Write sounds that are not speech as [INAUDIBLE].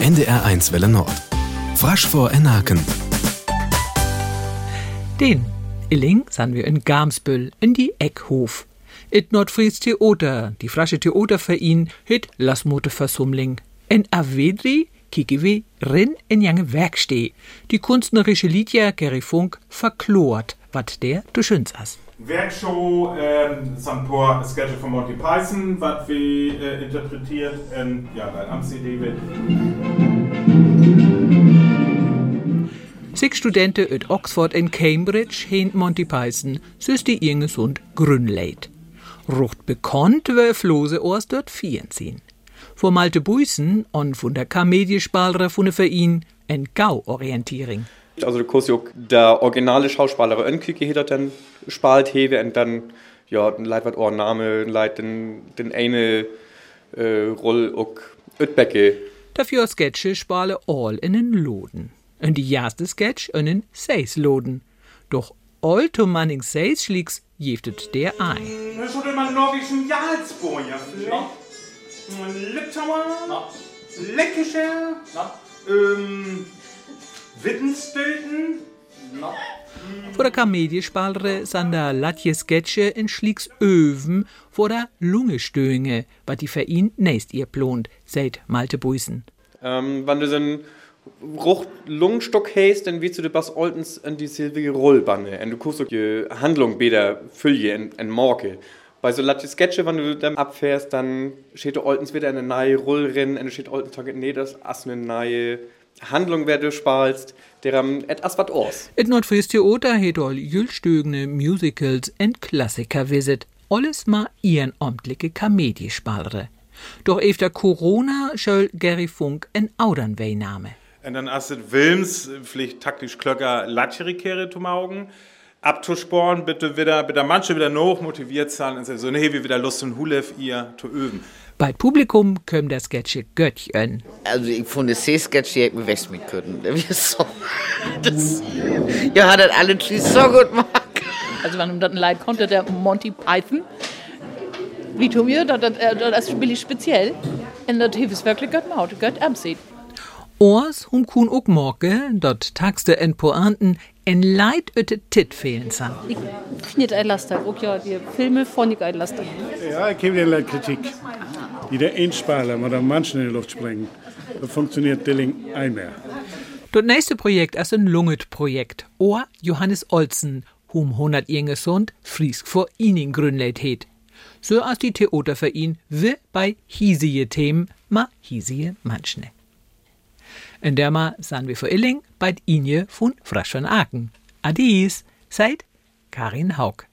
NDR1 Welle Nord. Frasch vor Enaken. Den Illing sahen wir in Gamsbüll in die Eckhof. It Nordfries Theater, die frasche Theaterverein, hit Lasmote Versumling. In Avedri kieke wir rin in jange Werksteh. Die kunstnerische Liedja Gary Funk verklort, wat der du schönst as. Werkshow, ähm, ein paar Sketche von Monty Python, was wir äh, interpretiert, ähm, ja, weil am CD wird. Sechs Studenten uit Oxford en Cambridge heen Monty Python, süß die Inges und Grünleit. Rucht bekannt wer Flose ors dort ziehen. Vor Malte Buisen und von der Kamediespalre von der Verein en Gau-Orientierung. Also du kannst auch der originale Schauspieler önküke hinter dann spalt hewe und dann ja ein Leid wat auch Name Leid den den eine äh, Roll auch Ötbecke. Dafür Sketche spale all in den Loden. Und die erste Sketch in den Seis Loden. Doch all to manning Seis schlägs jeftet der ein. Das wurde mal norwegischen Jarlsbohr, ja, vielleicht. Litauen, Leckischer, ähm, Wittenstöten, Vor der Kamediespalre san der Latje Sketche in Schlicks Öven vor der Lungestöinge, wat die Verein nächst ihr plont, seit Malte Buisen. Ähm, wenn du so einen Rucht Lungenstock hast, dann wirst du dir was Oltens in die silvige Rollbanne. Und du auch die Handlung besser füllen in, in Morke. Bei so Latte Sketche, wenn du dann abfährst, dann steht du Oltens wieder eine neue Rollrin und steht Oltens nee, das ist eine neue Handlung, wer du spielst, der am etwas was aus. Et Nordfries Theater het all jüllstögene Musicals en Klassiker visit. Alles ma ihren amtliche Kamediespalre. Doch efter Corona schöll Gary Funk en Audernwehname. Und dann du Wilms, vielleicht taktisch klöcker Latcherikere zum Augen. Abzusporen, bitte wieder, bitte manche wieder noch motiviert sein und sagen so, nee, wir wieder Lust und Hulef ihr zu üben. Bei Publikum kömm der Sketche Göttchen. Also ich fand das C-Sketch, die hätte mir weg mit können. [LAUGHS] Das ist so. Das, ja, hat das alle tschüss so gut gemacht. Also wenn um das leid konnte, der Monty Python, wie tun wir, das, das, das ist billig speziell. Und das hilft wirklich Gott maut, Gott amsieht. Oors hum kun ook morge, dort tagste en Pointen en Leid öte Tit fehlen san. Ich finde ein Laster, auch ja, die Filme von ich ein Laster. Ja, ik heb een leid kritiek. Die der Einspaler, maar dan Menschen in die Luft springen. Dat funktioniert Dilling einmal. Dort nächste Projekt ist ein Lunget-Projekt. Ohr Johannes Olsen, hum 100 Jahre gesund, Friesk vor ihnen gründet het. So als die Theaterverein will bei hiesige Themen ma hiesige Manschne. In der ma san wir vor Illing bei Inje von Frasch von Aken. Adies, seid Karin Haug.